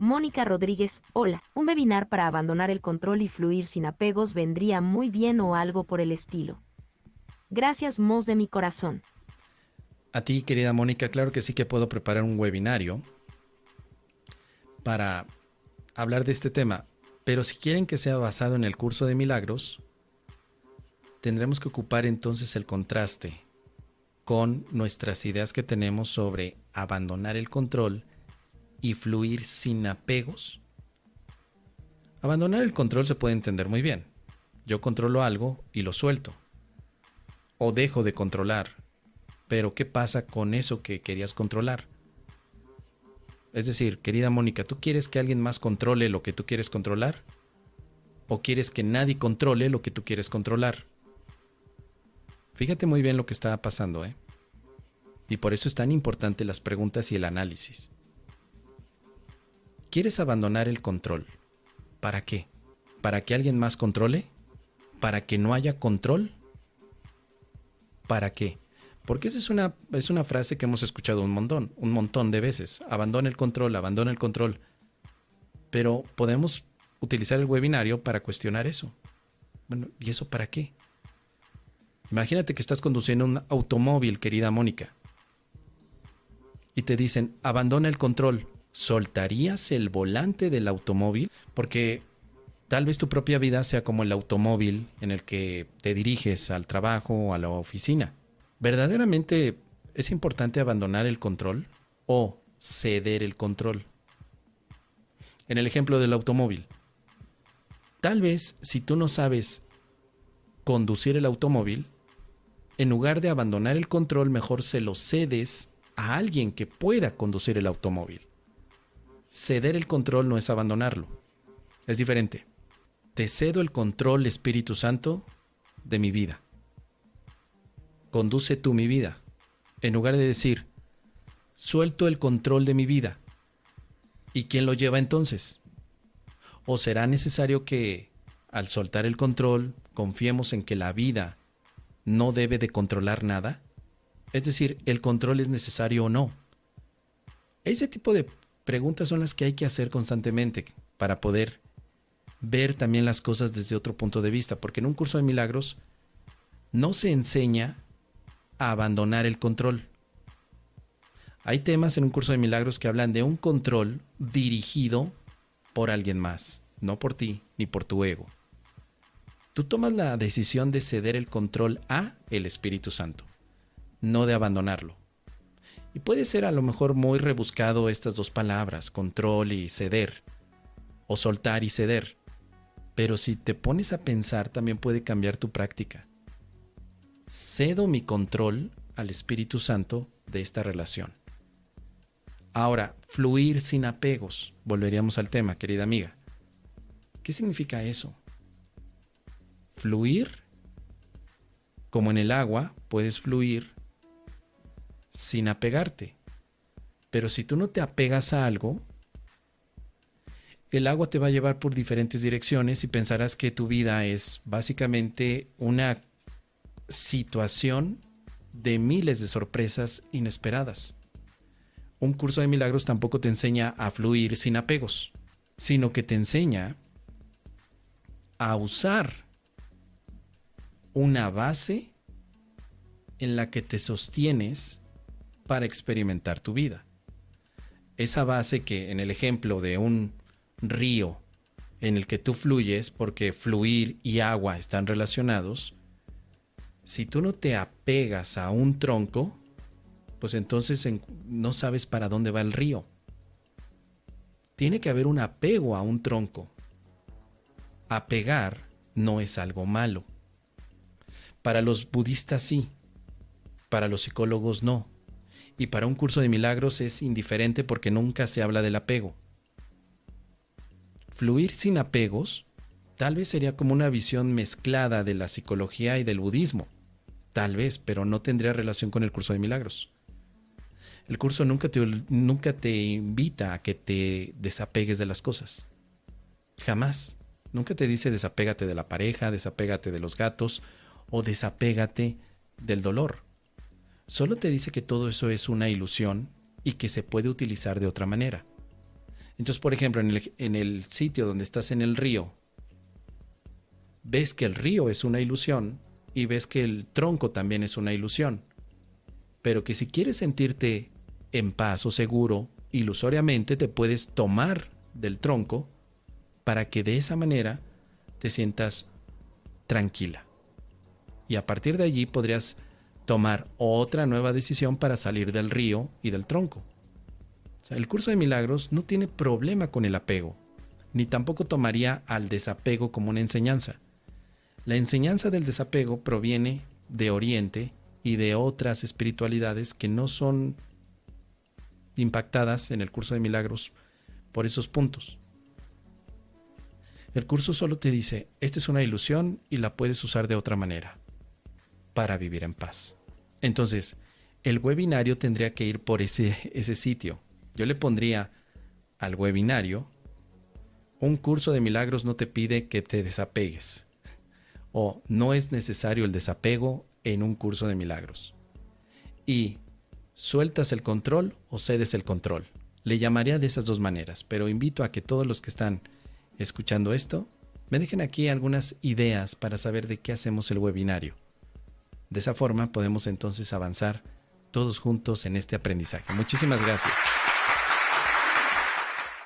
Mónica Rodríguez, hola. Un webinar para abandonar el control y fluir sin apegos vendría muy bien o algo por el estilo. Gracias, Mos de mi corazón. A ti, querida Mónica, claro que sí que puedo preparar un webinario para hablar de este tema, pero si quieren que sea basado en el curso de milagros, tendremos que ocupar entonces el contraste con nuestras ideas que tenemos sobre abandonar el control y fluir sin apegos. Abandonar el control se puede entender muy bien. Yo controlo algo y lo suelto. O dejo de controlar. Pero ¿qué pasa con eso que querías controlar? Es decir, querida Mónica, ¿tú quieres que alguien más controle lo que tú quieres controlar? ¿O quieres que nadie controle lo que tú quieres controlar? Fíjate muy bien lo que está pasando, ¿eh? Y por eso es tan importante las preguntas y el análisis. ¿Quieres abandonar el control? ¿Para qué? ¿Para que alguien más controle? ¿Para que no haya control? ¿Para qué? Porque esa es una, es una frase que hemos escuchado un montón, un montón de veces. Abandona el control, abandona el control. Pero podemos utilizar el webinario para cuestionar eso. Bueno, ¿y eso para qué? Imagínate que estás conduciendo un automóvil, querida Mónica, y te dicen, abandona el control. ¿Soltarías el volante del automóvil? Porque tal vez tu propia vida sea como el automóvil en el que te diriges al trabajo o a la oficina. ¿Verdaderamente es importante abandonar el control o ceder el control? En el ejemplo del automóvil. Tal vez si tú no sabes conducir el automóvil, en lugar de abandonar el control, mejor se lo cedes a alguien que pueda conducir el automóvil. Ceder el control no es abandonarlo. Es diferente. Te cedo el control, Espíritu Santo, de mi vida. Conduce tú mi vida. En lugar de decir, suelto el control de mi vida. ¿Y quién lo lleva entonces? ¿O será necesario que, al soltar el control, confiemos en que la vida no debe de controlar nada? Es decir, ¿el control es necesario o no? Ese tipo de preguntas son las que hay que hacer constantemente para poder ver también las cosas desde otro punto de vista, porque en un curso de milagros no se enseña a abandonar el control. Hay temas en un curso de milagros que hablan de un control dirigido por alguien más, no por ti ni por tu ego. Tú tomas la decisión de ceder el control a el Espíritu Santo, no de abandonarlo. Y puede ser a lo mejor muy rebuscado estas dos palabras, control y ceder, o soltar y ceder. Pero si te pones a pensar también puede cambiar tu práctica. Cedo mi control al Espíritu Santo de esta relación. Ahora, fluir sin apegos. Volveríamos al tema, querida amiga. ¿Qué significa eso? Fluir, como en el agua, puedes fluir sin apegarte. Pero si tú no te apegas a algo, el agua te va a llevar por diferentes direcciones y pensarás que tu vida es básicamente una situación de miles de sorpresas inesperadas. Un curso de milagros tampoco te enseña a fluir sin apegos, sino que te enseña a usar una base en la que te sostienes para experimentar tu vida. Esa base que en el ejemplo de un río en el que tú fluyes, porque fluir y agua están relacionados, si tú no te apegas a un tronco, pues entonces no sabes para dónde va el río. Tiene que haber un apego a un tronco. Apegar no es algo malo. Para los budistas sí, para los psicólogos no y para un curso de milagros es indiferente porque nunca se habla del apego. Fluir sin apegos tal vez sería como una visión mezclada de la psicología y del budismo. Tal vez, pero no tendría relación con el curso de milagros. El curso nunca te, nunca te invita a que te desapegues de las cosas. Jamás. Nunca te dice desapégate de la pareja, desapégate de los gatos o desapégate del dolor. Solo te dice que todo eso es una ilusión y que se puede utilizar de otra manera. Entonces, por ejemplo, en el, sitio donde estás en el río, ves que el río es una ilusión y ves que el tronco también es una ilusión. Pero que si quieres sentirte en paz o seguro, ilusoriamente te puedes tomar del tronco para que de esa manera te sientas tranquila. Y a partir de allí podrías tomar otra nueva decisión para salir del río y del tronco. el curso de milagros no tiene problema con el apego, ni tampoco tomaría al desapego como una enseñanza. La enseñanza del desapego proviene de Oriente y de otras espiritualidades que no son impactadas en el curso de milagros por esos puntos. El curso solo te dice, esta es una ilusión y la puedes usar de otra manera para vivir en paz. Entonces, el webinario tendría que ir por ese, ese sitio. Yo le pondría al webinario, un curso de milagros no te pide que te desapegues. O no es necesario el desapego en un curso de milagros. Y sueltas el control o cedes el control. Le llamaría de esas dos maneras, pero invito a que todos los que están escuchando esto me dejen aquí algunas ideas para saber de qué hacemos el webinario. De esa forma podemos entonces avanzar todos juntos en este aprendizaje. Muchísimas gracias.